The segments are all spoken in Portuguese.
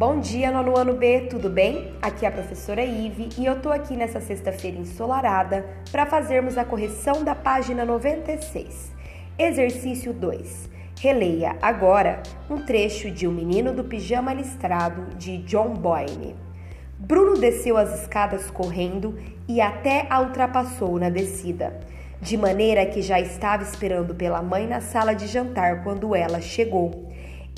Bom dia, nono ano B, tudo bem? Aqui é a professora Ive e eu tô aqui nessa sexta-feira ensolarada para fazermos a correção da página 96. Exercício 2. Releia agora um trecho de O Menino do Pijama Listrado de John Boyne. Bruno desceu as escadas correndo e até a ultrapassou na descida, de maneira que já estava esperando pela mãe na sala de jantar quando ela chegou.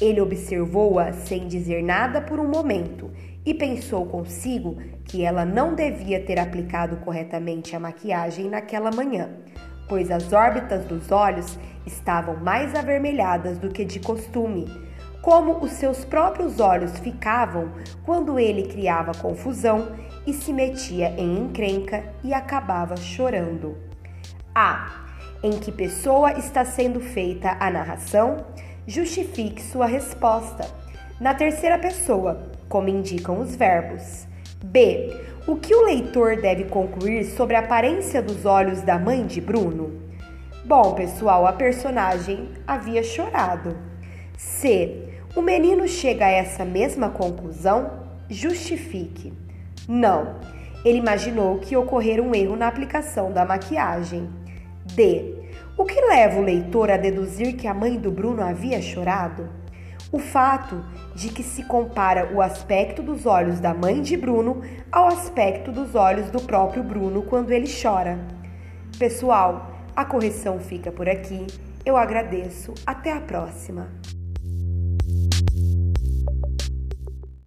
Ele observou-a sem dizer nada por um momento e pensou consigo que ela não devia ter aplicado corretamente a maquiagem naquela manhã, pois as órbitas dos olhos estavam mais avermelhadas do que de costume, como os seus próprios olhos ficavam quando ele criava confusão e se metia em encrenca e acabava chorando. A. Em que pessoa está sendo feita a narração? Justifique sua resposta. Na terceira pessoa, como indicam os verbos. B. O que o leitor deve concluir sobre a aparência dos olhos da mãe de Bruno? Bom, pessoal, a personagem havia chorado. C. O menino chega a essa mesma conclusão? Justifique. Não. Ele imaginou que ocorrera um erro na aplicação da maquiagem. D. O que leva o leitor a deduzir que a mãe do Bruno havia chorado? O fato de que se compara o aspecto dos olhos da mãe de Bruno ao aspecto dos olhos do próprio Bruno quando ele chora. Pessoal, a correção fica por aqui. Eu agradeço. Até a próxima.